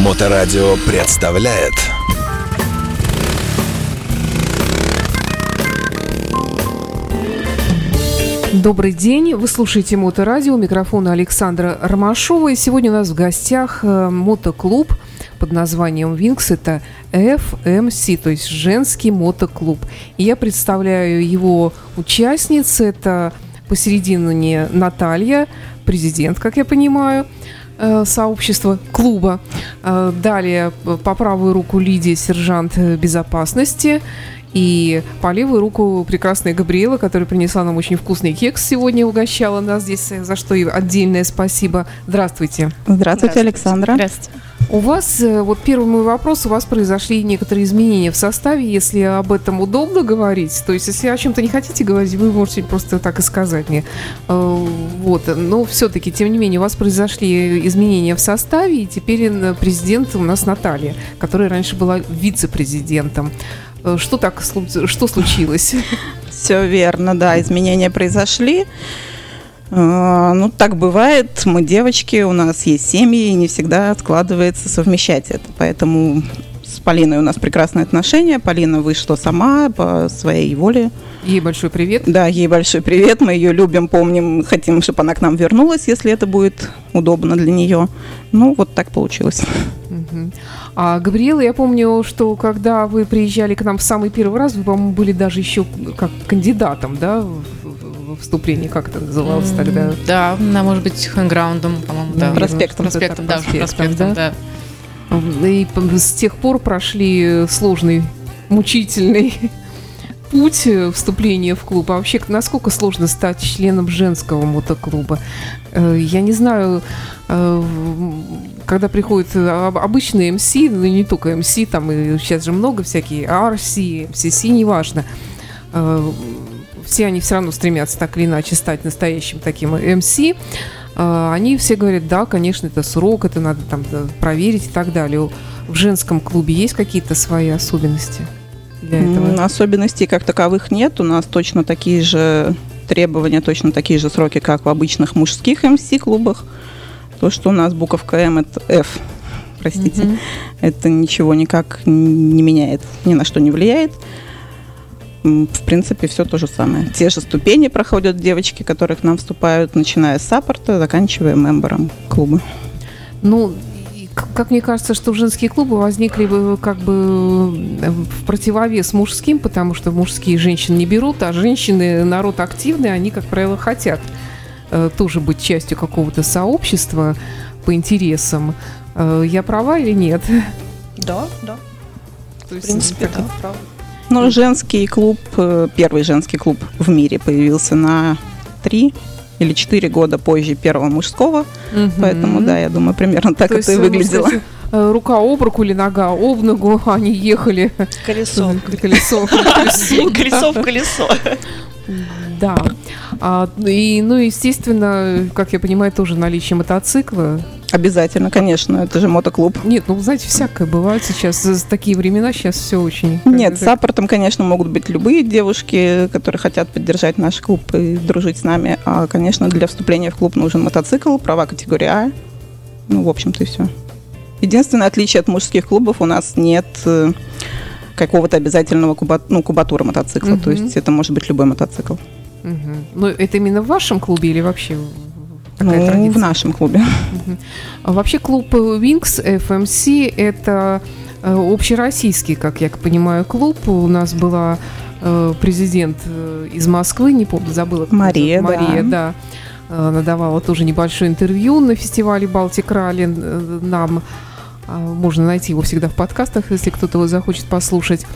Моторадио представляет Добрый день, вы слушаете Моторадио, микрофон Александра Ромашова. И сегодня у нас в гостях э, мотоклуб под названием Винкс. Это FMC, то есть женский мотоклуб. И я представляю его участниц. Это посередине Наталья, президент, как я понимаю, сообщества клуба. Э, Далее по правую руку Лидия, сержант безопасности. И по левую руку прекрасная Габриэла, которая принесла нам очень вкусный кекс сегодня, угощала нас здесь, за что и отдельное спасибо. Здравствуйте. Здравствуйте, Александра. Здравствуйте. У вас, э, вот первый мой вопрос, у вас произошли некоторые изменения в составе, если об этом удобно говорить. То есть, если о чем-то не хотите говорить, вы можете просто так и сказать мне. Э, Вот, но все-таки, тем не менее, у вас произошли изменения в составе, и теперь э, президент у нас Наталья, которая раньше была вице-президентом. Э, Что так, что случилось? Все верно, да, изменения произошли. Э, Ну, так бывает, мы девочки, у нас есть семьи, и не всегда складывается совмещать это. Поэтому с Полиной у нас прекрасные отношения. Полина вышла сама по своей воле. Ей большой привет. Да, ей большой привет, мы ее любим, помним, хотим, чтобы она к нам вернулась, если это будет удобно для нее. Ну, вот так получилось. А Габриэла, я помню, что когда вы приезжали к нам в самый первый раз, вы, по-моему, были даже еще как кандидатом, да, в, в- в вступление, как это называлось тогда? М, Да, на, может быть, хэнграундом, по-моему, да. Проспектом. Проспектом, да, проспектом, проспектом, да. И с тех пор прошли сложный, мучительный путь э, вступления в клуб. А вообще, насколько сложно стать членом женского мотоклуба? Э, Я не знаю, э, когда приходят э, об- обычные МС, ну не только МС, там и сейчас же много всякие, RC, MCC, неважно. Э, Все они все равно стремятся так или иначе стать настоящим таким МС. Э, Они все говорят, да, конечно, это срок, это надо там проверить и так далее. В женском клубе есть какие-то свои особенности для этого? Особенностей как таковых нет. У нас точно такие же требования, точно такие же сроки, как в обычных мужских МС-клубах. То, что у нас буковка М, это F, простите, Мгм. это ничего никак не меняет, ни на что не влияет. В принципе, все то же самое. Те же ступени проходят девочки, которые к нам вступают, начиная с саппорта, заканчивая мембером клуба. Ну, как мне кажется, что женские клубы возникли бы как бы э, в противовес мужским, потому что мужские женщин не берут, а женщины, народ активный, они, как правило, хотят тоже быть частью какого-то сообщества по интересам. Э, я права или нет? Да, да. То В есть, принципе, как- да, правда. Но женский клуб, э, первый женский клуб в мире появился на три или четыре года позже первого мужского. Мгм. Поэтому, да, я думаю, примерно так То есть, это и э, выглядело. э, рука об руку или нога об ногу, они ехали Колесо. колесо. колесо, Колесо в колесо. Да. А, и, ну, естественно, как я понимаю, тоже наличие мотоцикла. Обязательно, конечно, это же мотоклуб. Нет, ну, знаете, всякое бывает сейчас. За такие времена сейчас все очень... Нет, с саппортом, конечно, могут быть любые девушки, которые хотят поддержать наш клуб и дружить с нами. А, конечно, для вступления в клуб нужен мотоцикл, права категории А. Ну, в общем-то, и все. Единственное отличие от мужских клубов у нас нет э, какого-то обязательного куба- ну, кубатура мотоцикла. То Мгм. есть это может быть любой мотоцикл. Мгм. Ну, это именно в вашем клубе или вообще такая Ну, традиция? в нашем клубе. А вообще клуб Wings FMC это э, общероссийский, как я понимаю, клуб. У нас была э, президент э, из Москвы, не помню, забыла. Мария. Мария, да. да. Она давала тоже небольшое интервью на фестивале Балтик Ралли нам. Можно найти его всегда в подкастах, если кто-то его захочет послушать.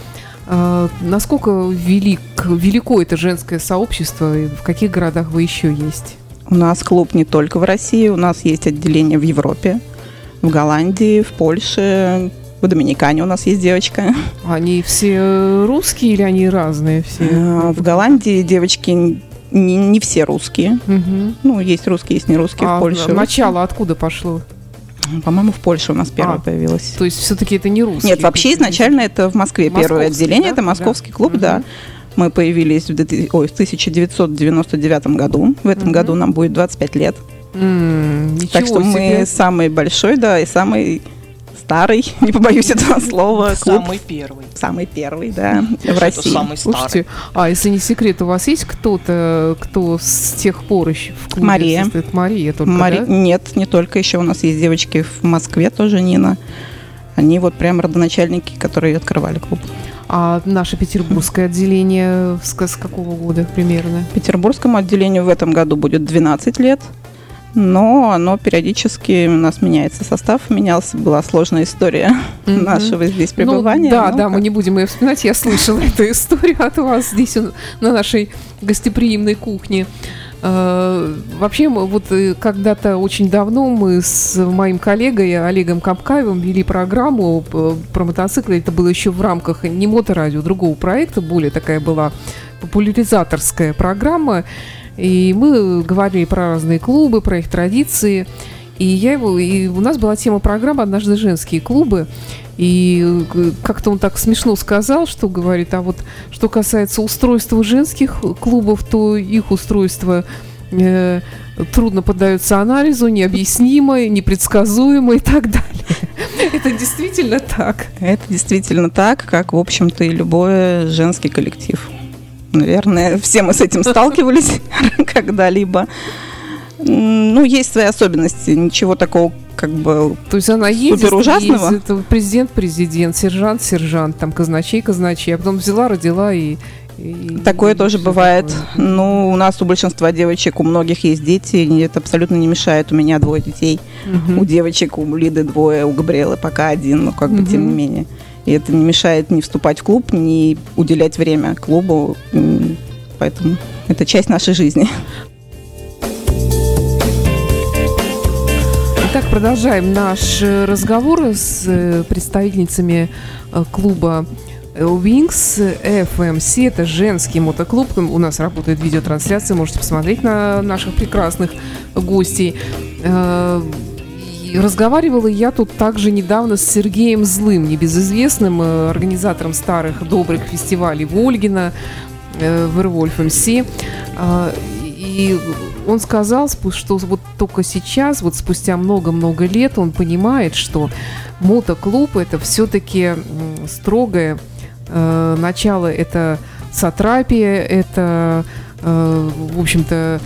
А, Насколько велик, велико это женское сообщество и в каких городах вы еще есть? У нас клуб не только в России, у нас есть отделение в Европе, в Голландии, в Польше, в Доминикане у нас есть девочка. Они все русские или они разные все? А, В Голландии девочки не, не все русские. Мгм. Ну, есть русские, есть не русские А в Польше. начало откуда пошло? По-моему, в Польше у нас первое А. появилось. То есть все-таки это не русские? Нет, вообще изначально это в Москве первое отделение, да? это московский Да. клуб, да. Мгм. Мы появились в, 2000 ой, в 1999 году. В этом Мгм. году нам будет 25 лет. М, Так что мы себе. самый большой, да, и самый старый, не побоюсь этого слова, клуб. Самый первый. Самый первый, да, в России. самый старый. Слушайте, а если не секрет, у вас есть кто-то, кто с тех пор еще в клубе Мария. состоит? Мария только, Мари- да? Нет, не только еще у нас есть девочки в Москве тоже, Нина. Они вот прям родоначальники, которые открывали клуб. А наше петербургское отделение с, с какого года примерно? Петербургскому отделению в этом году будет 12 лет, но оно периодически у нас меняется состав, менялся, была сложная история Мгм. нашего здесь пребывания. Ну, да, да, как- мы не будем ее вспоминать. Я слышала эту историю от вас здесь на нашей гостеприимной кухне. Э, Вообще, вот э, когда-то очень давно мы с моим коллегой Олегом Капкаевым вели программу э, про мотоциклы. Это было еще в рамках не моторадио, другого проекта, более такая была популяризаторская программа. И мы говорили про разные клубы, про их традиции. И я его, и у нас была тема программы «Однажды женские клубы». И э, как-то он так смешно сказал, что говорит, а вот что касается устройства женских клубов, то их устройство э, трудно поддается анализу, необъяснимо, непредсказуемо и так далее. Это действительно так. Это действительно так, как, в общем-то, и любой женский коллектив. Наверное, все мы с этим сталкивались когда-либо. Ну, есть свои особенности, ничего такого, как бы, То есть она ездит, Супер ужасного? ездит, президент, президент, сержант, сержант, там казначей, казначей, а потом взяла, родила и... и- Такое и тоже бывает. такое. Ну, у нас у большинства девочек, у многих есть дети, и это абсолютно не мешает. У меня двое детей. Мгм. У девочек, у Лиды двое, у Габриэлы пока один, но как бы тем не менее. И это не мешает не вступать в клуб, не уделять время клубу. Поэтому это часть нашей жизни. Итак, продолжаем наш э, разговор с э, представительницами э, клуба Wings FMC. Это женский мотоклуб. У нас работает видеотрансляция. Можете посмотреть на наших прекрасных гостей. Разговаривала я тут также недавно с Сергеем Злым, небезызвестным э, организатором старых добрых фестивалей Вольгина, э, в Эрвольф МС. А, И он сказал, что вот только сейчас, вот спустя много-много лет, он понимает, что мотоклуб это все-таки строгое э, начало, это сатрапия, это, в общем-то,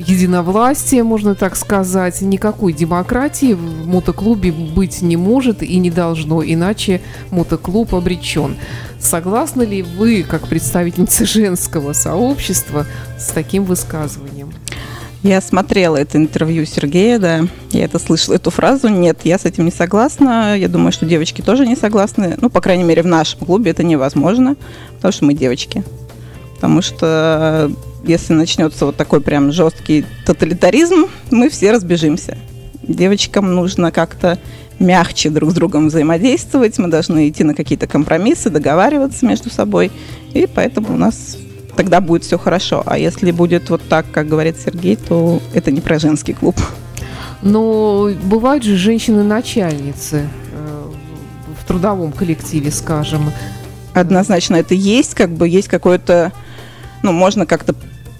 единовластие, можно так сказать. Никакой демократии в мотоклубе быть не может и не должно, иначе мотоклуб обречен. Согласны ли вы, как представительница женского сообщества, с таким высказыванием? Я смотрела это интервью Сергея, да, я это слышала, эту фразу. Нет, я с этим не согласна. Я думаю, что девочки тоже не согласны. Ну, по крайней мере, в нашем клубе это невозможно, потому что мы девочки. Потому что если начнется вот такой прям жесткий тоталитаризм, мы все разбежимся. Девочкам нужно как-то мягче друг с другом взаимодействовать, мы должны идти на какие-то компромиссы, договариваться между собой, и поэтому у нас тогда будет все хорошо. А если будет вот так, как говорит Сергей, то это не про женский клуб. Но бывают же женщины-начальницы э, в трудовом коллективе, скажем. Однозначно это есть, как бы есть какое-то, ну, можно как-то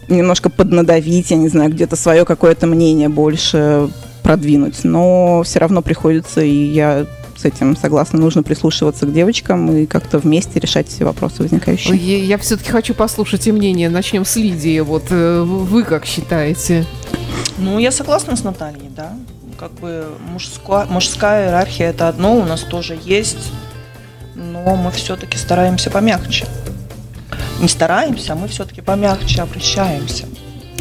немножко поднадавить, я не знаю, где-то свое какое-то мнение больше продвинуть, но все равно приходится, и я с этим согласна, нужно прислушиваться к девочкам и как-то вместе решать все вопросы возникающие. Я, все-таки хочу послушать и мнение. Начнем с Лидии. Вот э, вы как считаете? Ну, я согласна с Натальей, да. Как бы мужская, мужская иерархия это одно, у нас тоже есть, но мы все-таки стараемся помягче. Не стараемся, а мы все-таки помягче обращаемся.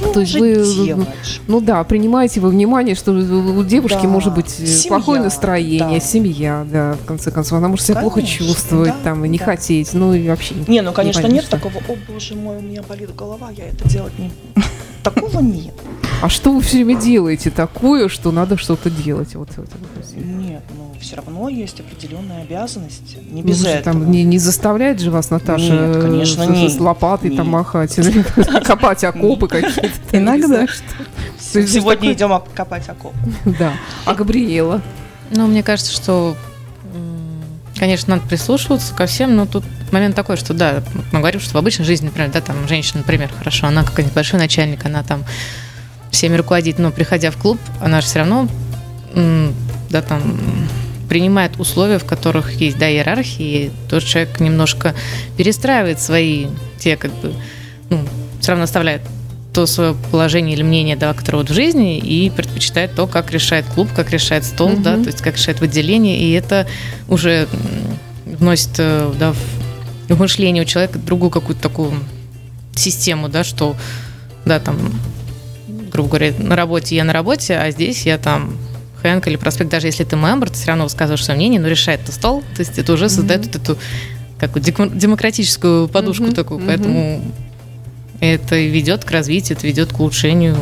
Ну, То есть вы, делаешь. Ну да, принимаете во внимание, что у девушки Да, может быть э, семья, плохое настроение, да. семья, да, в конце концов. Она может себя плохо Конечно, чувствовать, да, там, и не да. хотеть, ну и вообще. Не, ну, конечно, поймешь, нет такого, о, боже мой, у меня болит голова, я это делать не... Такого нет. А что вы все время делаете такое, что надо что-то делать? Вот, вот, вот. Нет, ну, все равно есть определенные обязанности. Не Ну, без этого. Там не, не заставляет же вас Наташа Нет, э, конечно, с, нет. с лопатой там Нет. махать, или копать окопы какие-то. там, Иногда. Сегодня идем оп- копать окоп. Да. А Габриэла? Ну, мне кажется, что, конечно, надо прислушиваться ко всем, но тут момент такой, что да, мы говорим, что в обычной жизни, например, да, там женщина, например, хорошо, она какой-нибудь большой начальник, она там всеми руководит, но приходя в клуб, она же все равно, да, там принимает условия, в которых есть, да, иерархии, и тот человек немножко перестраивает свои, те как бы, ну, все равно оставляет то свое положение или мнение, да, которое вот в жизни, и предпочитает то, как решает клуб, как решает стол, Мгм. да, то есть как решает выделение, и это уже вносит, э, да, в мышление у человека другую какую-то такую систему, да, что, да, там, грубо говоря, на работе я на работе, а здесь я там Хэнк или проспект, даже если ты мембр, ты все равно высказываешь свое мнение, но решает это стол, то есть это уже создает вот эту какую демократическую подушку Мгм, такую, поэтому это ведет к развитию, это ведет к улучшению.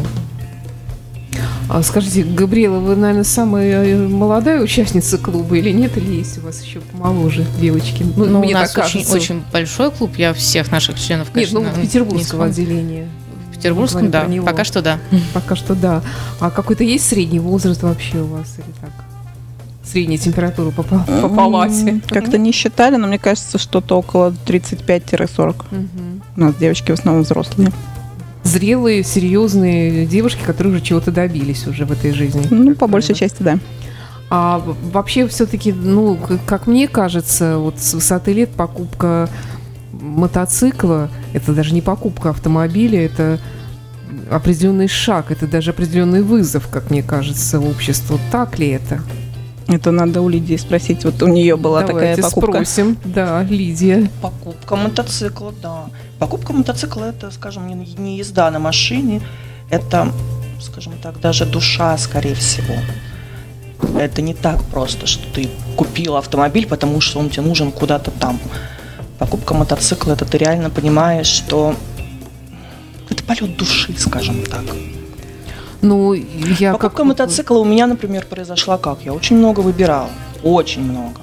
А скажите, Габриэла, вы, наверное, самая э, молодая участница клуба или нет? Или есть у вас еще помоложе девочки? Ну, Ну, мне у нас так очень, кажется. очень большой клуб, я всех наших членов, Нет, конечно, ну, не петербургского вспомню. отделения. В Петербургском, да, пока что да. Пока что да. А какой-то есть средний возраст вообще у вас или так? Средняя температура по, па- по палате. Как-то не считали, но мне кажется, что-то около 35-40. Мгм. У нас девочки в основном взрослые. Зрелые, серьезные девушки, которые уже чего-то добились уже в этой жизни. Ну, по большей правило. части, да. А вообще все-таки, ну, как мне кажется, вот с высоты лет покупка мотоцикла, это даже не покупка автомобиля, это определенный шаг, это даже определенный вызов, как мне кажется, обществу. Так ли это? Это надо у Лидии спросить. Вот у нее была Давайте такая покупка. спросим. Да, Лидия. Покупка мотоцикла, да. Покупка мотоцикла это, скажем, не, не езда на машине, это, скажем так, даже душа, скорее всего. Это не так просто, что ты купил автомобиль, потому что он тебе нужен куда-то там. Покупка мотоцикла, это ты реально понимаешь, что это полет души, скажем так. Ну, я Покупка как... мотоцикла у меня, например, произошла как? Я очень много выбирал. Очень много.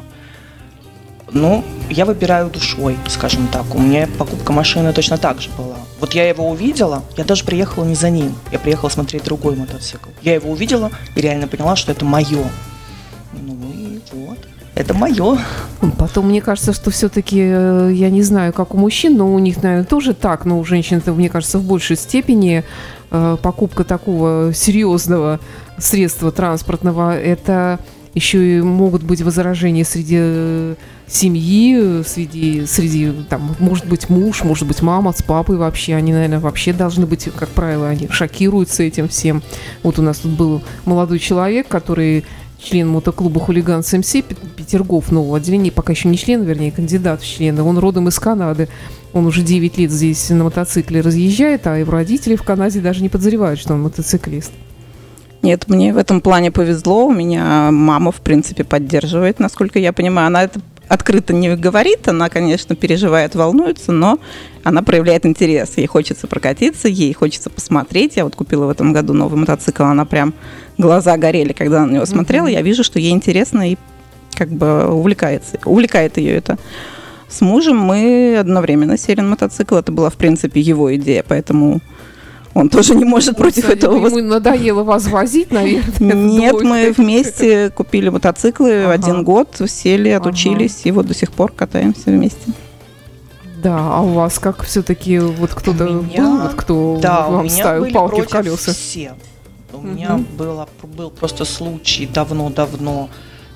Ну, я выбираю душой, скажем так. У меня покупка машины точно так же была. Вот я его увидела, я даже приехала не за ним. Я приехала смотреть другой мотоцикл. Я его увидела и реально поняла, что это мое. Ну и вот. Это мое. Потом мне кажется, что все-таки, я не знаю, как у мужчин, но у них, наверное, тоже так, но у женщин-то, мне кажется, в большей степени э, покупка такого серьезного средства транспортного, это еще и могут быть возражения среди э, семьи, э, среди, среди, там, может быть, муж, может быть, мама с папой вообще, они, наверное, вообще должны быть, как правило, они шокируются этим всем. Вот у нас тут был молодой человек, который член мотоклуба «Хулиган СМС» Пет- Петергоф нового отделения, пока еще не член, вернее, кандидат в члены. Он родом из Канады. Он уже 9 лет здесь на мотоцикле разъезжает, а его родители в Канаде даже не подозревают, что он мотоциклист. Нет, мне в этом плане повезло. У меня мама, в принципе, поддерживает, насколько я понимаю. Она это открыто не говорит, она, конечно, переживает, волнуется, но она проявляет интерес. Ей хочется прокатиться, ей хочется посмотреть. Я вот купила в этом году новый мотоцикл, она прям глаза горели, когда она на него смотрела. Я вижу, что ей интересно и как бы увлекается, увлекает ее это. С мужем мы одновременно сели на мотоцикл. Это была, в принципе, его идея, поэтому он тоже не может против Кстати, этого Ему надоело вас возить, наверное. нет, мы вместе купили мотоциклы в Ага. один год, сели, Ага. отучились, и вот до сих пор катаемся вместе. Да, а у вас как все-таки вот кто-то был, вот кто Да, вам ставил палки в колеса? все. У Мгм. меня было, был просто случай давно-давно.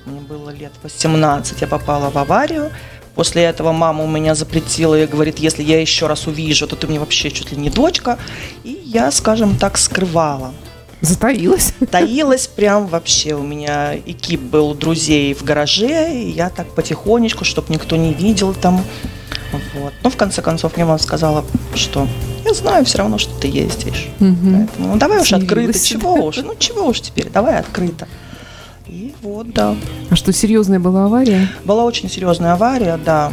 Мне было лет 18, я попала в аварию. После этого мама у меня запретила и говорит, если я еще раз увижу, то ты мне вообще чуть ли не дочка. И я, скажем так, скрывала. Затаилась. Таилась прям вообще. У меня экип был друзей в гараже, и я так потихонечку, чтобы никто не видел там. Вот. Но в конце концов мне мама сказала, что я знаю все равно, что ты ездишь. Мгм. Поэтому ну, давай уж открыто, себя. чего уж, ну чего уж теперь, давай открыто. И вот, да. А что, серьезная была авария? Была очень серьезная авария, да,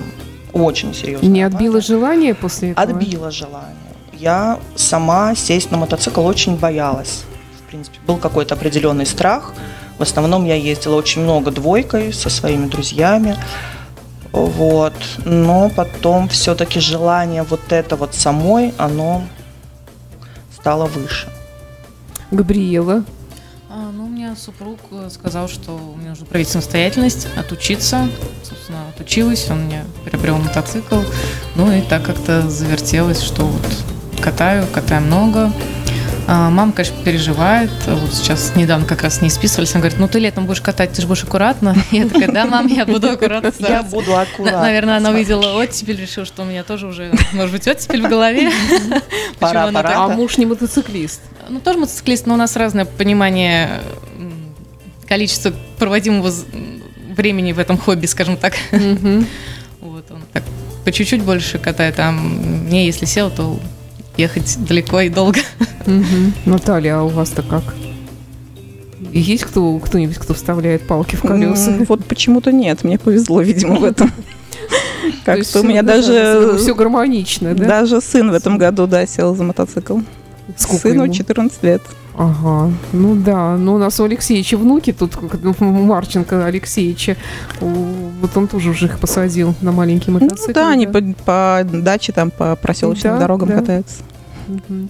очень серьезная. Не отбило авария. желание после этого? Отбила желание. Я сама сесть на мотоцикл очень боялась. В принципе, был какой-то определенный страх. В основном я ездила очень много двойкой со своими друзьями. Вот. Но потом все-таки желание вот это вот самой, оно стало выше. Габриэла. А, ну, у меня супруг э, сказал, что мне нужно проявить самостоятельность, отучиться. Собственно, отучилась, он мне приобрел мотоцикл. Ну и так как-то завертелось, что вот катаю, катаю много. А, Мама, конечно, переживает. Вот сейчас недавно как раз с ней списывались. Она говорит, ну ты летом будешь катать, ты же будешь аккуратно. Я такая, да, мам, я буду аккуратно Я стараться». буду аккуратно. Наверное, она увидела оттепель, решила, что у меня тоже уже, может быть, оттепель в голове. Пора, Почему она пора. так- А муж не мотоциклист. Ну, тоже мотоциклист, но у нас разное понимание количества проводимого времени в этом хобби, скажем так. Вот он так по чуть-чуть больше катает, а мне, если сел, то ехать далеко и долго. Наталья, а у вас-то как? Есть кто, кто-нибудь, кто вставляет палки в колеса? Вот почему-то нет. Мне повезло, видимо, в этом. Как-то у меня все даже гармонично, да? даже сын в этом году, да, сел за мотоцикл. Сколько Сыну ему? 14 лет. Ага, ну да, ну у нас у Алексеевича внуки, тут ну, Марченко Алексеевича, вот он тоже уже их посадил на маленький Ну мотоцикл. да, они по, по даче, там, по проселочным Да, дорогам да. катаются. Мгм.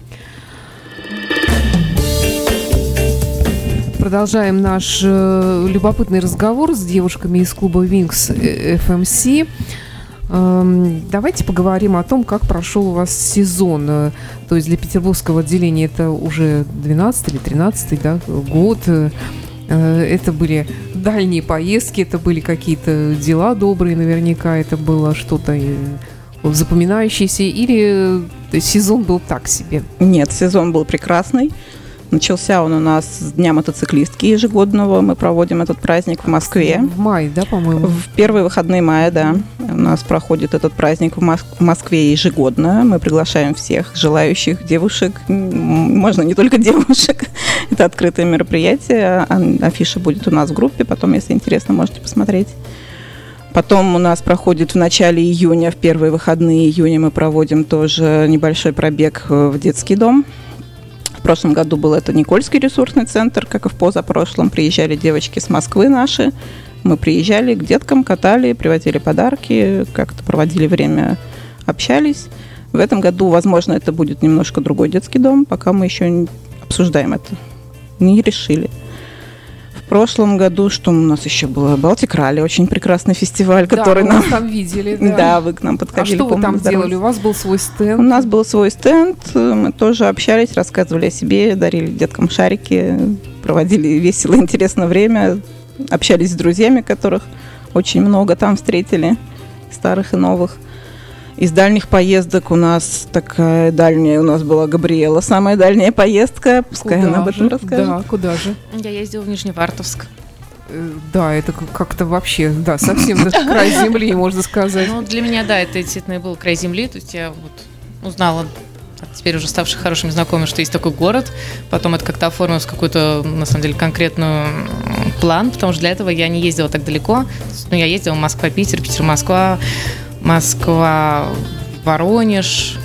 Продолжаем наш э, любопытный разговор с девушками из клуба Wings э, FMC. Эм, давайте поговорим о том, как прошел у вас сезон. Э, То есть для петербургского отделения это уже 12 или 13 да, год. Э, э, Это были дальние поездки, это были какие-то дела добрые наверняка, это было что-то запоминающееся, или сезон был так себе? Нет, сезон был прекрасный. Начался он у нас с Дня мотоциклистки ежегодного. Мы проводим этот праздник в Москве. В мае, да, по-моему? В первые выходные мая, да. У нас проходит этот праздник в Мос- в Москве ежегодно. Мы приглашаем всех желающих девушек. Можно не только девушек. Это открытое мероприятие. Афиша будет у нас в группе. Потом, если интересно, можете посмотреть. Потом у нас проходит в начале июня, в первые выходные июня мы проводим тоже небольшой пробег э, в детский дом. Прошлом году был это Никольский ресурсный центр, как и в позапрошлом. Приезжали девочки с Москвы наши. Мы приезжали к деткам, катали, привозили подарки, как-то проводили время, общались. В этом году, возможно, это будет немножко другой детский дом, пока мы еще обсуждаем это. Не решили. В прошлом году, что у нас еще было? Балтик Ралли, очень прекрасный фестиваль, который да, мы нам... там видели, Да. да. вы к нам а подходили. что вы там делали? У вас был свой стенд? У нас был свой стенд, э, мы тоже общались, рассказывали о себе, дарили деткам шарики, проводили весело, интересное время, общались с друзьями, которых очень много там встретили, старых и новых. Из дальних поездок у нас такая дальняя, у нас была Габриэла, самая дальняя поездка, пускай Куда она об этом же? расскажет. Да, куда же? Я ездила в Нижневартовск. Э, Да, это как- как-то вообще, да, совсем даже край земли, можно сказать. Ну, для меня, да, это действительно и был край земли. То есть я вот узнала, теперь уже ставших хорошими знакомыми, что есть такой город. Потом это как-то оформилось в какой-то, на самом деле, конкретную м, план, потому что для этого я не ездила так далеко. Ну, я ездила Москва-Питер, Питер-Москва, Москва-Воронеж,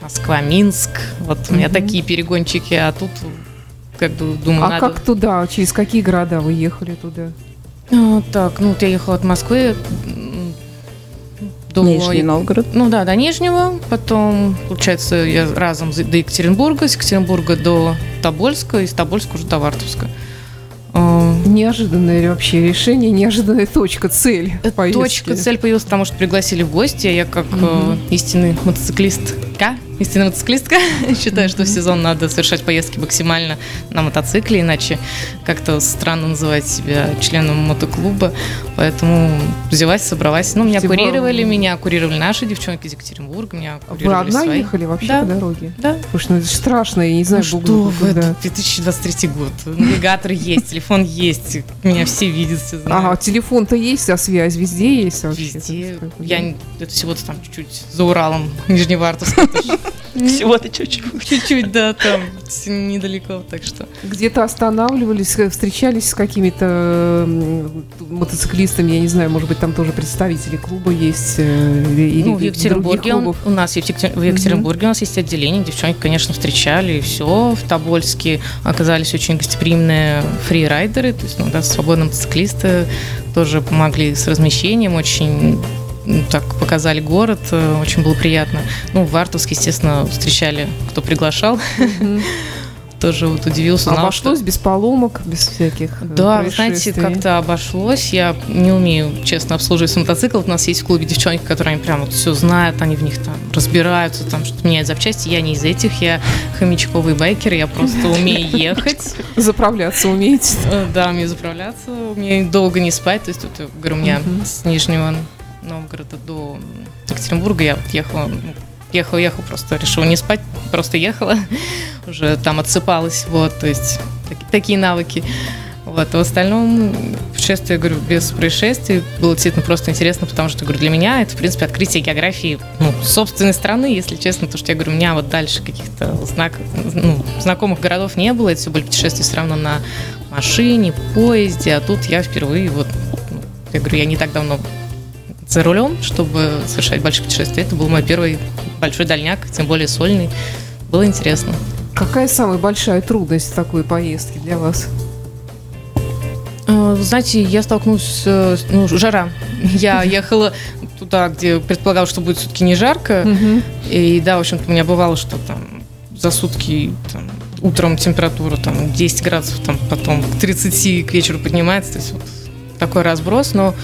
Москва-Минск. Вот у меня такие перегончики, а тут как бы думаю, А надо... как туда? Через какие города вы ехали туда? А, так, ну вот я ехала от Москвы до... Нижний Новгород. Ну да, до Нижнего, потом, получается, я разом до Екатеринбурга, с Екатеринбурга до Тобольска, из Тобольска уже до Вартовска. Неожиданное вообще решение, неожиданная точка, цель поездки. Точка, цель появилась, потому что пригласили в гости. а Я как э, Мгм. истинный мотоциклистка, истинная мотоциклистка, считаю, что в сезон надо совершать поездки максимально на мотоцикле, иначе как-то странно называть себя членом мотоклуба. Поэтому взялась, собралась. Ну, меня Слушайте, вы- курировали, меня курировали наши девчонки из Екатеринбурга, меня Вы курировали одна свои. ехали вообще Да. по дороге? Да. Слушай, ну это страшно, я не знаю, Ну что вы, это 2023 год. Навигатор есть, телефон есть, меня все видят, все знают. Ага, телефон-то есть, а связь везде есть вообще? Везде. Я это всего-то там чуть-чуть за Уралом, Нижневартовск. Всего-то чуть-чуть. Чуть-чуть, да, там недалеко, так что. Где-то останавливались, э, встречались с какими-то м, мотоциклистами, я не знаю, может быть, там тоже представители клуба есть э, или Ну, в Екатеринбурге он- у нас есть в Екатер- в Екатеринбурге у нас есть отделение, девчонки, конечно, встречали и все. В Тобольске оказались очень гостеприимные фрирайдеры, то есть, ну, да, свободные мотоциклисты тоже помогли с размещением, очень так показали город, э, очень было приятно. Ну, в Вартовске, естественно, встречали, кто приглашал. Тоже вот удивился. узнал, что- Обошлось без поломок, без всяких э, Да, вы знаете, как-то обошлось. Я не умею, честно, обслуживать мотоцикл. У нас есть в клубе девчонки, которые они прям вот все знают, они в них там разбираются, там что-то меняют запчасти. Я не из этих, я хомячковый байкер, я просто умею ехать. Заправляться умеете? Э, Да, умею заправляться, умею долго не спать. То есть, вот, говорю, у меня с Нижнего Новгорода до Екатеринбурга я вот ехала, ну, ехала, ехала, просто решила не спать, просто ехала, уже там отсыпалась, вот, то есть таки- такие навыки. Вот, а в остальном путешествие, говорю, без происшествий было действительно просто интересно, потому что, говорю, для меня это, в принципе, открытие географии ну, собственной страны, если честно, потому что я говорю, у меня вот дальше каких-то знак, ну, знакомых городов не было, это все были путешествия все равно на машине, поезде, а тут я впервые вот, ну, я говорю, я не так давно за рулем, чтобы совершать большие путешествия. Это был мой первый большой дальняк, тем более сольный. Было интересно. Какая самая большая трудность в такой поездки для вас? Э, Знаете, я столкнулась с ну, жара. Я ехала туда, где предполагалось, что будет все-таки не жарко. И да, в общем-то, у меня бывало, что там за сутки там, утром температура там 10 градусов, там потом к 30 к вечеру поднимается. То есть вот такой разброс. Но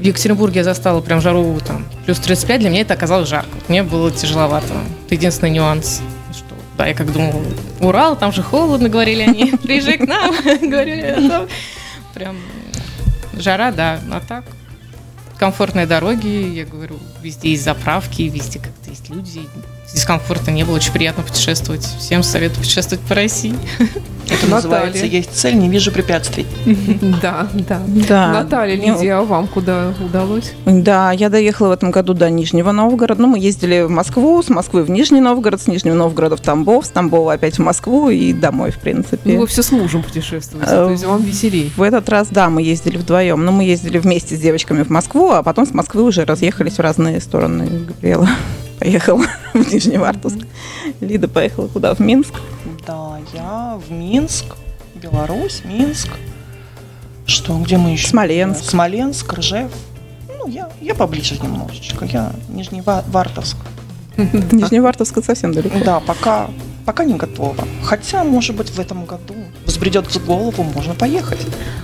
в Екатеринбурге я застала прям жару там плюс 35. Для меня это оказалось жарко. Мне было тяжеловато. Это единственный нюанс. Что, да, я как думала, Урал, там же холодно, говорили они. Приезжай к нам, говорили. а Прям жара, да. А так комфортные дороги, я говорю, везде есть заправки, везде как-то есть люди. Дискомфорта не было, очень приятно путешествовать. Всем советую путешествовать по России. Это называется «Есть цель, не вижу препятствий». Да, да. Да. Наталья, Ну, Лидия, а вам куда удалось? Да, я доехала в этом году до Нижнего Новгорода. Ну, мы ездили в Москву, с Москвы в Нижний Новгород, с Нижнего Новгорода в Тамбов, с Тамбова опять в Москву и домой, в принципе. Ну, вы все с мужем путешествуете, Э, то есть вам веселей. В этот раз, да, мы ездили вдвоем. Но мы ездили вместе с девочками в Москву, а потом с Москвы уже разъехались в разные стороны. Габриэла поехала в Нижневартовск. Лида поехала куда? В Минск. Да, я в Минск, Беларусь, Минск. Что, где мы еще? Смоленск. Смоленск, Ржев. Ну, я, я поближе немножечко. Я Нижневартовск. Нижневартовск совсем далеко. Да, пока, пока не готова. Хотя, может быть, в этом году взбредет в голову, можно поехать.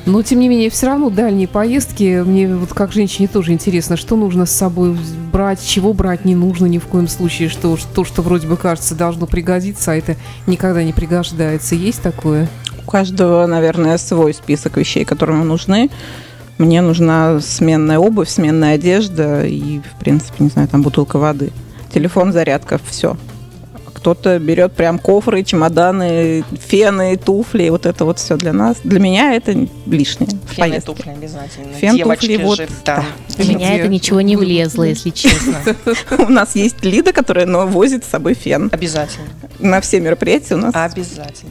Но, тем не менее, все равно дальние поездки, мне вот как женщине тоже интересно, что нужно с собой брать, чего брать не нужно ни в коем случае, что то, что вроде бы кажется должно пригодиться, а это никогда не пригождается. Есть такое? У каждого, наверное, свой список вещей, которые нужны. Мне нужна сменная обувь, сменная одежда и, в принципе, не знаю, там бутылка воды. Телефон, зарядка, все. Кто-то берет прям кофры, чемоданы, фены, туфли. Вот это вот все для нас. Для меня это лишнее в Фен и туфли обязательно. Фен, Девочки туфли, вот, же, да. У меня Где? это ничего не влезло, если честно. У нас есть Лида, которая но возит с собой фен. Обязательно. На все мероприятия у нас Обязательно.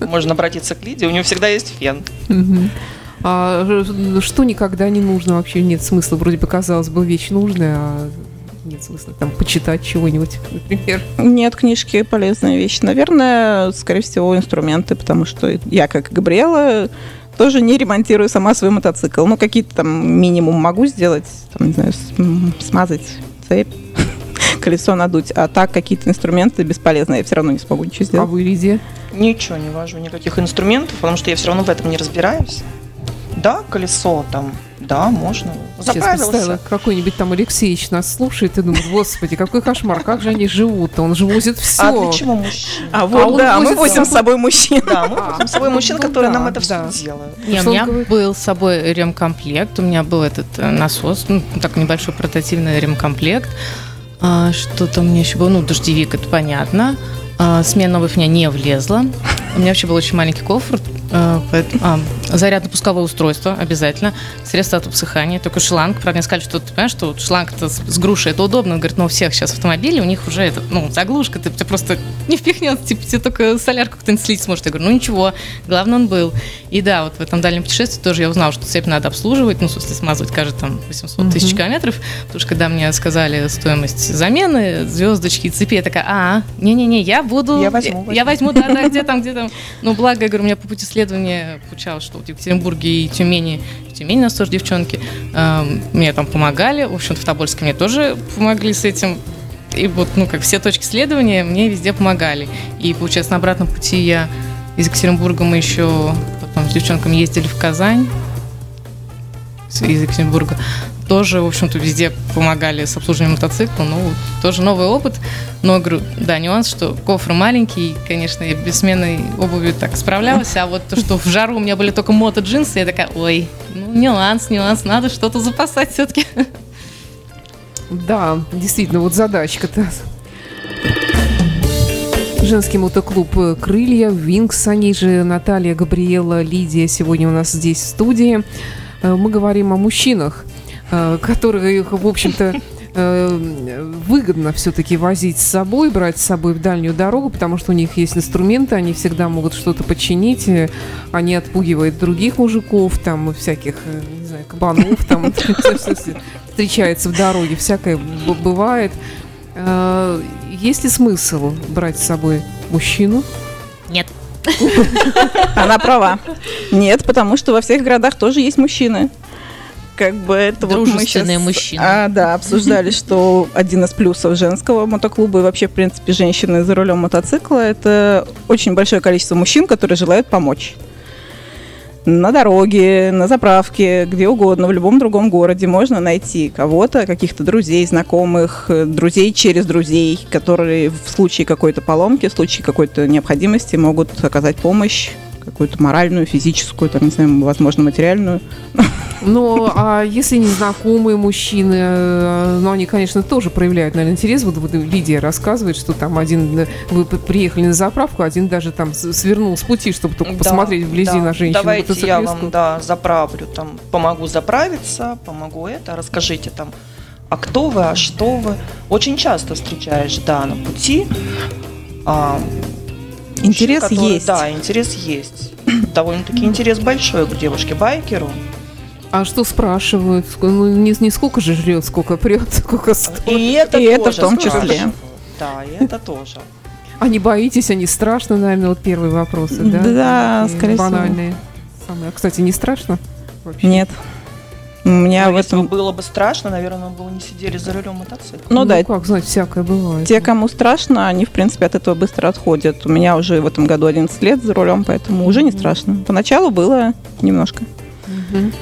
Можно обратиться к Лиде, у нее всегда есть фен. А что никогда не нужно вообще? Нет смысла. Вроде бы, казалось бы, вещь нужная, а нет смысла там почитать чего-нибудь, например. Нет, книжки полезная вещь. Наверное, скорее всего, инструменты, потому что я, как Габриэла, тоже не ремонтирую сама свой мотоцикл. Ну, какие-то там минимум могу сделать, там, не знаю, смазать цепь, колесо надуть, а так какие-то инструменты бесполезные, я все равно не смогу ничего А сделать. вы, Лидия? Ничего не вожу, никаких инструментов, потому что я все равно в этом не разбираюсь. Да, колесо там, да, можно. Сейчас представила, Заправился. какой-нибудь там Алексеевич нас слушает и думает, господи, какой кошмар, как же они живут-то, он же возит все. А для чего мужчина? А А вот, он да, мы возит с возим с собой- мужчин. Да, мы А, возим с собой мужчин, ну которые нам это все делают. Не, у меня был с собой ремкомплект, у меня был этот э, насос, ну, так небольшой портативный ремкомплект. А, что там мне еще было? Ну, дождевик, это понятно. А, смена обувь у меня не влезла. У меня вообще был очень маленький кофр. Поэт- а, зарядно-пусковое устройство обязательно. Средство от обсыхания. Только шланг. Правда, мне сказали, что ты понимаешь, что вот шланг-то с, с грушей, это удобно. Он говорит, ну, у всех сейчас автомобили, у них уже это, ну, заглушка, ты, ты просто не впихнется, типа, тебе только солярку кто-нибудь слить сможет. Я говорю, ну, ничего, главное, он был. И да, вот в этом дальнем путешествии тоже я узнала, что цепь надо обслуживать, ну, в смысле, смазывать каждые там 800 тысяч километров, потому что когда мне сказали стоимость замены, звездочки и цепи, я такая, а, не-не-не, я буду... Я возьму, Я возьму. возьму, да-да, где там, где там. Ну, благо, я говорю, у меня по пути следования получалось, что вот в Екатеринбурге и Тюмени, в Тюмени нас тоже девчонки, эм, мне там помогали, в общем-то, в Тобольске мне тоже помогли с этим. И вот, ну, как все точки следования мне везде помогали. И, получается, на обратном пути я из Екатеринбурга мы еще потом с девчонками ездили в Казань из Екатеринбурга. Тоже, в общем-то, везде помогали с обслуживанием мотоцикла. Ну, тоже новый опыт. Но, говорю, да, нюанс, что кофр маленький, конечно, я без смены обуви так справлялась, а вот то, что в жару у меня были только мото-джинсы, я такая, ой, ну, нюанс, нюанс, надо что-то запасать все-таки. Да, действительно, вот задачка-то. Женский мотоклуб «Крылья», «Винкс», они же Наталья, Габриэла, Лидия сегодня у нас здесь в студии. Э, мы говорим о мужчинах, э, которые, в общем-то, э, выгодно все-таки возить с собой, брать с собой в дальнюю дорогу, потому что у них есть инструменты, они всегда могут что-то починить, они отпугивают других мужиков, там, всяких, не знаю, кабанов, там, встречается в дороге, всякое бывает. Есть ли смысл брать с собой мужчину? Нет. Она права. Нет, потому что во всех городах тоже есть мужчины. Как бы это вот мы сейчас, мужчины. А, да, обсуждали, что один из плюсов женского мотоклуба и вообще, в принципе, женщины за рулем мотоцикла – это очень большое количество мужчин, которые желают помочь на дороге, на заправке, где угодно, в любом другом городе можно найти кого-то, каких-то друзей, знакомых, друзей через друзей, которые в случае какой-то поломки, в случае какой-то необходимости могут оказать помощь какую-то моральную, физическую, там, не знаю, возможно, материальную. Ну, а если незнакомые мужчины, э, ну, они, конечно, тоже проявляют, наверное, интерес. Вот, вот Лидия рассказывает, что там один, вы приехали на заправку, один даже там свернул с пути, чтобы только да, посмотреть вблизи да. на женщину. Давайте я вам, да, заправлю, там, помогу заправиться, помогу это, расскажите там, а кто вы, а что вы. Очень часто встречаешь, да, на пути. А, интерес мужчин, которые, есть. Да, интерес есть. Довольно-таки интерес большой к девушке-байкеру. А что спрашивают? Ну, не, не сколько же жрет, сколько прет, сколько стоит. И это, и это в том числе. Да, и это тоже. А не боитесь, они страшно, наверное, вот первые вопросы, да? Да, скорее банальные. всего. Самые. А, кстати, не страшно? Вообще? Нет. У меня Но в если этом... было бы страшно, наверное, мы бы не сидели за рулем мотоцикла. Ну, ну да. как знать, всякое бывает. Те, кому страшно, они, в принципе, от этого быстро отходят. У меня уже в этом году 11 лет за рулем, поэтому уже не страшно. Поначалу было немножко. Угу.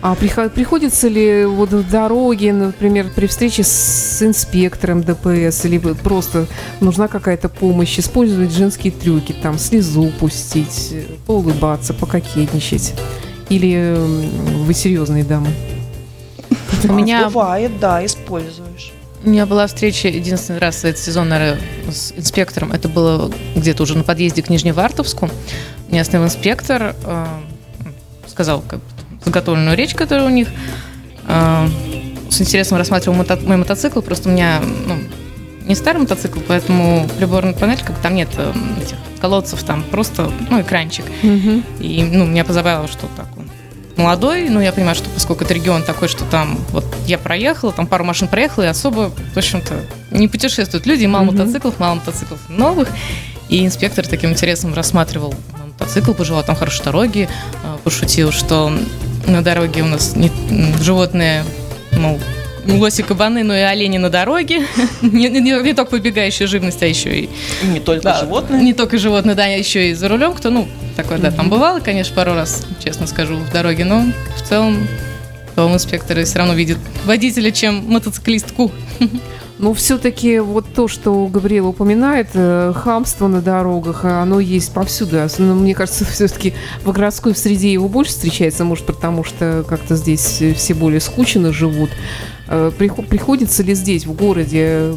А приходится ли вот в дороге, например, при встрече с инспектором ДПС, или просто нужна какая-то помощь, использовать женские трюки, там, слезу пустить, поулыбаться, пококетничать? Или вы серьезные дамы? У меня... Бывает, да, используешь. У меня была встреча единственный раз этот сезон, наверное, с инспектором. Это было где-то уже на подъезде к Нижневартовску. Меня остановил инспектор, э, сказал, как заготовленную речь, которая у них. Э, с интересом рассматривал мото- мой мотоцикл, просто у меня ну, не старый мотоцикл, поэтому приборная панель, как там нет э, этих колодцев, там просто ну, экранчик. Угу. И ну, меня позабавило, что так молодой, но я понимаю, что поскольку это регион такой, что там вот я проехала, там пару машин проехала, и особо, в общем-то, не путешествуют люди, мало mm мотоциклов, мало мотоциклов новых. И инспектор таким интересом рассматривал мотоцикл, пожелал там хорошей дороги, э, пошутил, что на дороге у нас не, животные, ну, лоси, кабаны, но и олени на дороге. не, не, не только побегающая живность, а еще и... Не только да, животные. Не только животные, да, еще и за рулем, кто, ну, такое, да, там бывало, конечно, пару раз, честно скажу, в дороге, но в целом по инспекторы все равно видят водителя, чем мотоциклистку. Но все-таки вот то, что Габриэл упоминает, э, хамство на дорогах, оно есть повсюду. Но мне кажется, все-таки в городской среде его больше встречается, может, потому что как-то здесь все более скучно живут. Э, приходится ли здесь, в городе,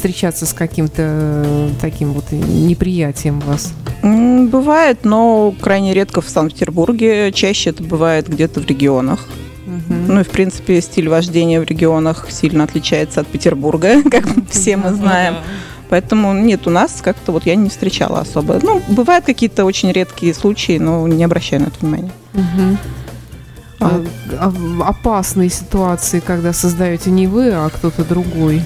встречаться с каким-то таким вот неприятием вас? Бывает, но крайне редко в Санкт-Петербурге. Чаще это бывает где-то в регионах. Угу. Ну и, в принципе, стиль вождения в регионах сильно отличается от Петербурга, как все мы знаем. Поэтому нет, у нас как-то вот я не встречала особо. Ну, бывают какие-то очень редкие случаи, но не обращаю на это внимания. Угу. А, а, опасные ситуации, когда создаете не вы, а кто-то другой?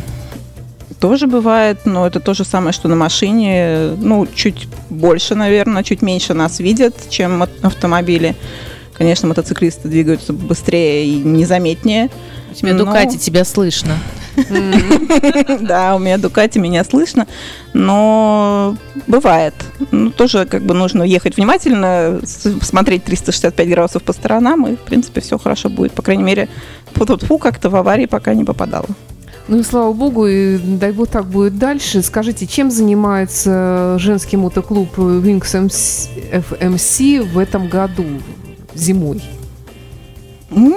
Тоже бывает, но это то же самое, что на машине. Ну, чуть больше, наверное, чуть меньше нас видят, чем автомобили. Конечно, мотоциклисты двигаются быстрее и незаметнее. У тебя но... Дукати, тебя слышно. Да, у меня Дукати, меня слышно, но бывает. Ну, тоже как бы нужно ехать внимательно, смотреть 365 градусов по сторонам, и, в принципе, все хорошо будет. По крайней мере, фу как-то в аварии пока не попадала. Ну и слава богу, и дай бог так будет дальше. Скажите, чем занимается женский мотоклуб Wings FMC в этом году, зимой?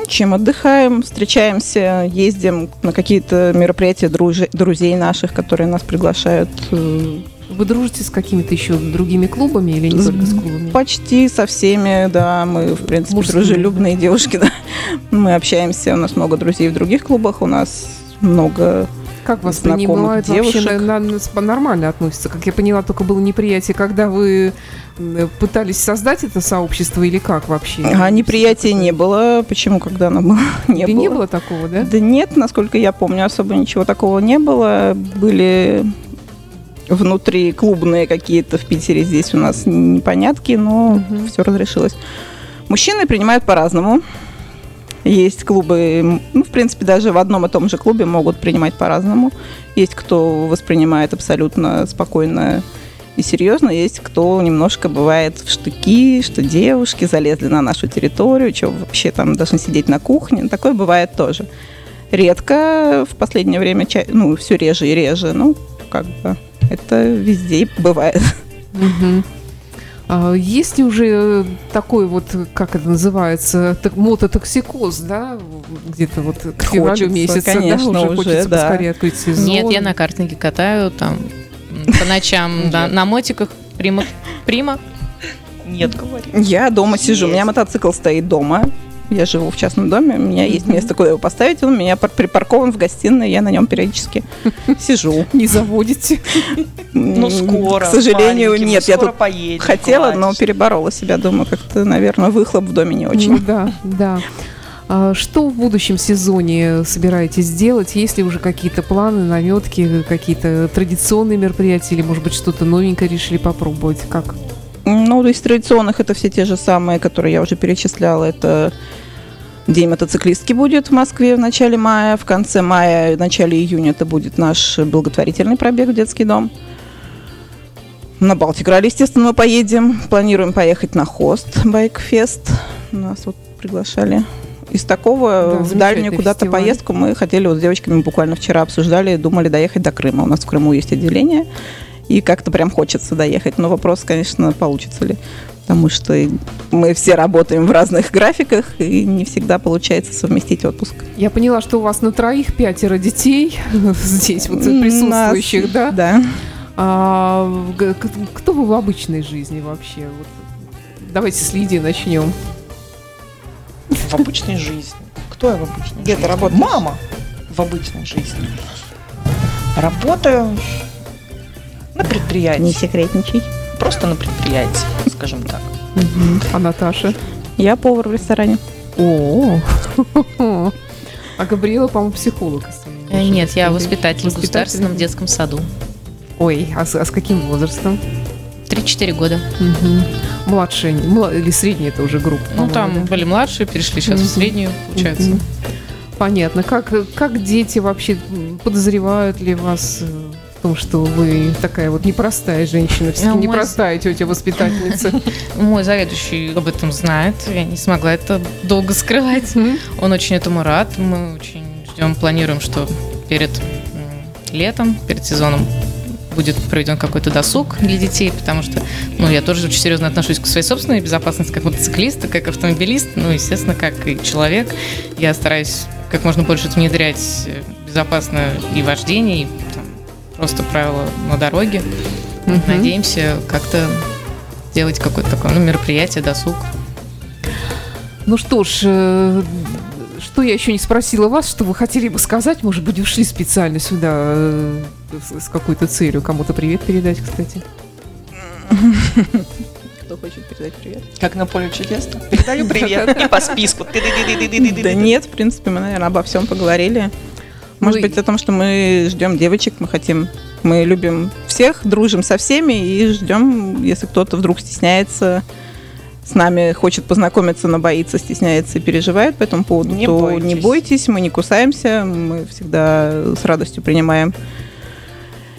Чем отдыхаем, встречаемся, ездим на какие-то мероприятия друзей наших, которые нас приглашают. э, Вы дружите с какими-то еще другими клубами или не только с клубами? Почти со всеми, да, мы, в принципе, Мужскими. дружелюбные девушки, да. Мы общаемся, у нас много друзей в других клубах, у нас много... Как вас принимают вообще? девушек. На, на- с- нормально относятся? Как я поняла, только было неприятие, когда вы м, пытались создать это сообщество или как вообще? А неприятия не было. Почему, когда оно было? Не было. не было такого, да? Да нет, насколько я помню, особо ничего такого не было. Были внутри клубные какие-то в Питере здесь у нас непонятки, но Мгм. все разрешилось. Мужчины принимают по-разному. Есть клубы, ну, в принципе, даже в одном и том же клубе могут принимать по-разному. Есть кто воспринимает абсолютно спокойно и серьезно, есть кто немножко бывает в штыки, что девушки залезли на нашу территорию, что вообще там должны сидеть на кухне. Такое бывает тоже. Редко в последнее время, ну, все реже и реже, ну, как бы это везде бывает. Мгм. А Есть ли уже такой вот, как это называется, так- мототоксикоз, да, где-то вот к февралю месяца, конечно, да, уже, уже, хочется да. поскорее открыть сезон. Нет, я на картинге катаю там по ночам на, на мотиках. Прима. Прима. Нет, говори. Я дома сижу, у меня мотоцикл стоит дома. Я живу в частном доме, у меня есть место, куда его поставить. Он у меня пар- припаркован в гостиной, я на нем периодически сижу. Не заводите. Ну, скоро. К сожалению, нет. Я тут хотела, но переборола себя. Думаю, как-то, наверное, выхлоп в доме не Ну очень. да, да. А Что в будущем сезоне собираетесь сделать? Есть ли уже какие-то планы, наметки, какие-то традиционные мероприятия или, может быть, что-то новенькое решили попробовать? Как? Ну, из традиционных это все те же самые, которые я уже перечисляла. Это День мотоциклистки будет в Москве в начале мая. В конце мая, в начале июня это будет наш благотворительный пробег в детский дом. На Балтик Ралли, естественно, мы поедем. Планируем поехать на Хост Байкфест. Нас вот приглашали. Из Да, такого в замечательный дальнюю куда-то фестиваль. поездку мы хотели вот с девочками буквально вчера обсуждали, думали доехать до Крыма. У нас в Крыму есть отделение, и как-то прям хочется доехать. Но вопрос, конечно, получится ли. Потому что мы все работаем в разных графиках, и не всегда получается совместить отпуск. Я поняла, что у вас на троих пятеро детей здесь вот Нас- присутствующих, да? Да. А, кто вы в обычной жизни вообще? Вот давайте с Лидии начнем. В обычной жизни. Кто я в обычной Где ты жизни? работаешь? Мама в обычной жизни. Работаю на Не предприятии. секретничай. Просто на предприятии, скажем так. А Наташа? Я повар в ресторане. О, а Габриэла, по-моему, психолог. не Э, Нет, я воспитатель в государственном детском саду. Ой, а с, а с каким возрастом? 3-4 года. Мгм. Младшая мла- или средняя это уже группа? Ну, там да? были младшие, перешли сейчас Мгм. в среднюю, получается. Мгм. Понятно. Как, как дети вообще подозревают ли вас э, в том, что вы такая вот непростая женщина, все-таки Ну, мой- непростая тетя-воспитательница? Мой заведующий об этом знает. Я не смогла это долго скрывать. Он очень этому рад. Мы очень ждем, планируем, что перед летом, перед сезоном будет проведен какой-то досуг для детей, потому что, ну, я тоже очень серьезно отношусь к своей собственной безопасности как мотоциклист, как автомобилист, ну, естественно, как и человек. Я стараюсь как можно больше внедрять э, безопасное и вождение, и просто правила на дороге. Мгм. Надеемся как-то сделать какое-то такое ну, мероприятие, досуг. Ну что ж, э, что я еще не спросила вас, что вы хотели бы сказать? Может быть, ушли специально сюда э, с, с какой-то целью. Кому-то привет передать, кстати. Кто хочет передать привет? Как на поле чудес. Передаю привет. И по списку. Да нет, в принципе, мы, наверное, обо всем поговорили. Может Ну и- быть, о том, что мы ждем девочек, мы хотим, мы любим всех, дружим со всеми и ждем, если кто-то вдруг стесняется с нами хочет познакомиться, но боится, стесняется и переживает по этому поводу, Не то бойтесь. не бойтесь, мы не кусаемся, мы всегда с радостью принимаем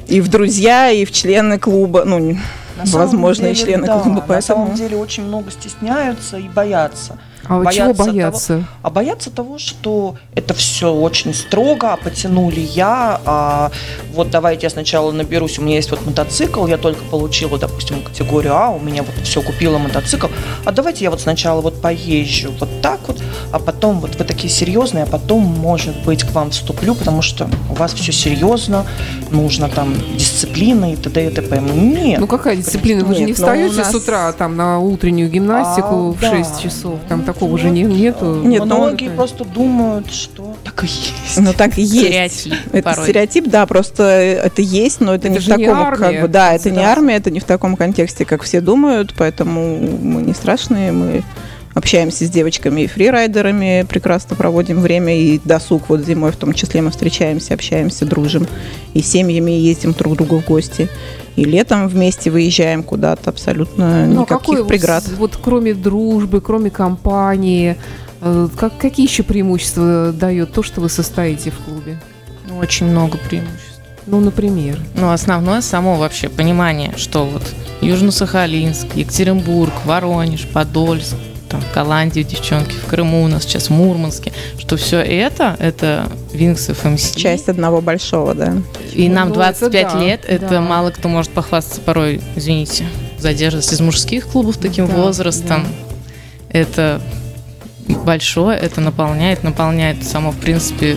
и в друзья, и в члены клуба, ну, На самом возможные деле, члены да, клуба, На поэтому... самом деле очень много стесняются и боятся. А чего Боятся того- бояться? А боятся того, что это все очень строго, а потянули я, а вот давайте я сначала наберусь, у меня есть вот мотоцикл, я только получила, допустим, категорию А, у меня вот все, купила мотоцикл, а давайте я вот сначала вот поезжу вот так вот, а потом вот вы такие серьезные, а потом, может быть, к вам вступлю, потому что у вас все серьезно, нужно там дисциплина и т.д. и т.п. Нет. Ну какая дисциплина? Вы же не встаете нас- с утра там на утреннюю гимнастику А, в да. 6 часов. Там Ну, такого же не, нету. Нет, ну, Многие просто думают, что так и есть. Ну так и есть. Стереотип Это порой. стереотип, да, просто это есть, но это, Это не в же не таком, армия, как бы, да, это не армия, это не в таком контексте, как все думают, поэтому мы не страшные, мы общаемся с девочками и фрирайдерами, прекрасно проводим время и досуг вот зимой в том числе мы встречаемся, общаемся, дружим и семьями ездим друг к другу в гости. И летом вместе выезжаем куда-то, абсолютно Ну, а никаких какое преград. Вот, вот кроме дружбы, кроме компании, э, как, какие еще преимущества дает то, что вы состоите в клубе? Ну, Очень много преимуществ. Ну, например. Ну, основное само вообще понимание, что вот Южно-Сахалинск, Екатеринбург, Воронеж, Подольск, там, в Голландии девчонки, в Крыму у нас сейчас, в Мурманске, что все это, это Wings FMC. Часть одного большого, да. И нам Ну, 25 это да, лет, это да. мало кто может похвастаться порой, извините, задерживаться из мужских клубов таким Да, возрастом. Это большое, это наполняет, наполняет само, в принципе,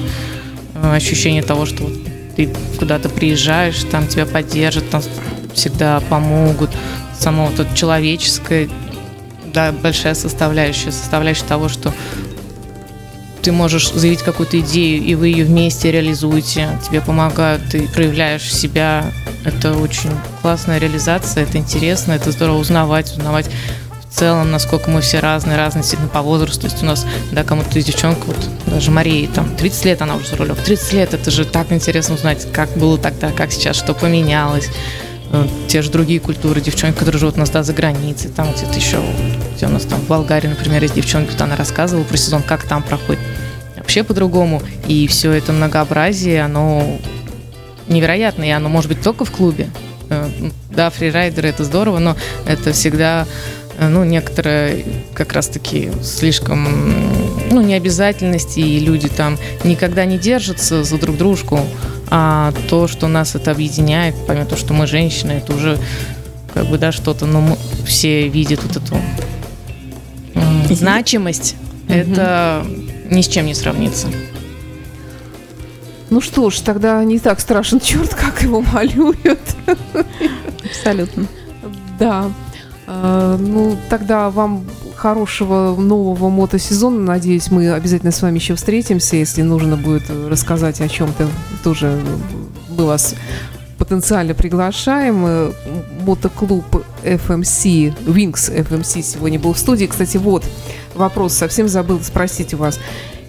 э, ощущение того, что вот ты куда-то приезжаешь, там тебя поддержат, там всегда помогут. Само вот это человеческое, да, большая составляющая, составляющая того, что ты можешь заявить какую-то идею, и вы ее вместе реализуете, тебе помогают, ты проявляешь себя. Это очень классная реализация, это интересно, это здорово узнавать, узнавать в целом, насколько мы все разные, разные действительно по возрасту. То есть у нас, да, кому-то из девчонок, вот даже Марии, там, 30 лет она уже за рулем. 30 лет, это же так интересно узнать, как было тогда, как сейчас, что поменялось. Э, Те же другие культуры, девчонки, которые живут у нас, да, за границей, там где-то еще, где у нас там в Болгарии, например, есть девчонки, вот она рассказывала про сезон, как там проходит. Вообще по-другому. И все это многообразие, оно невероятно, и оно может быть только в клубе. Э, Да, фрирайдеры это здорово, но это всегда э, ну, некоторые как раз-таки слишком, ну, необязательности, и люди там никогда не держатся за друг дружку, а то, что нас это объединяет, помимо того, что мы женщины, это уже как бы, да, что-то, но мы все видят вот эту значимость, это ни с чем не сравнится. Ну что ж, тогда не так страшен черт, как его малюют. Абсолютно. Да. Э, Ну, тогда вам хорошего нового мотосезона. Надеюсь, мы обязательно с вами еще встретимся, если нужно будет рассказать о чем-то. Тоже мы вас потенциально приглашаем. Мотоклуб FMC, Wings FMC сегодня был в студии. Кстати, вот вопрос, совсем забыл спросить у вас.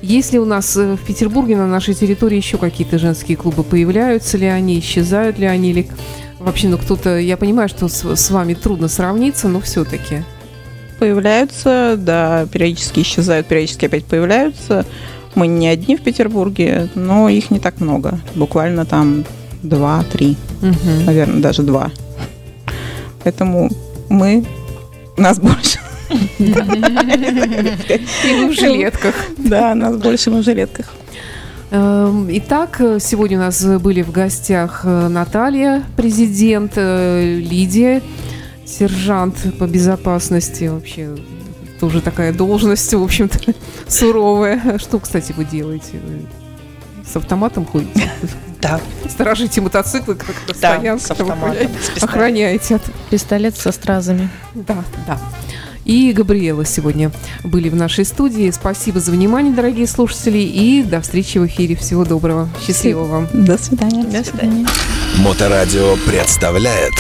Есть ли у нас э, в Петербурге на нашей территории еще какие-то женские клубы? Появляются ли они, исчезают ли они? Или вообще, ну кто-то, я понимаю, что с, с вами трудно сравниться, но все-таки. Появляются, да, периодически исчезают, периодически опять появляются. Мы не одни в Петербурге, но их не так много. Буквально там два-три, наверное, даже два. Поэтому мы, нас больше. И в жилетках. Да, нас больше мы в жилетках. Эм, Итак, сегодня у нас были в гостях э, Наталья, президент, э, Лидия, сержант по безопасности. Вообще тоже такая должность, в общем-то, суровая. Что, кстати, вы делаете? Вы С автоматом ходите? Да, Сторожите мотоциклы, как на да, с стоянке, там автоматом, с охраняете от Пистолет со стразами. Да, да. И Габриэла сегодня были в нашей студии. Спасибо за внимание, дорогие слушатели, и до встречи в эфире. Всего доброго. Счастливо вам. До свидания. До свидания. Моторадио представляет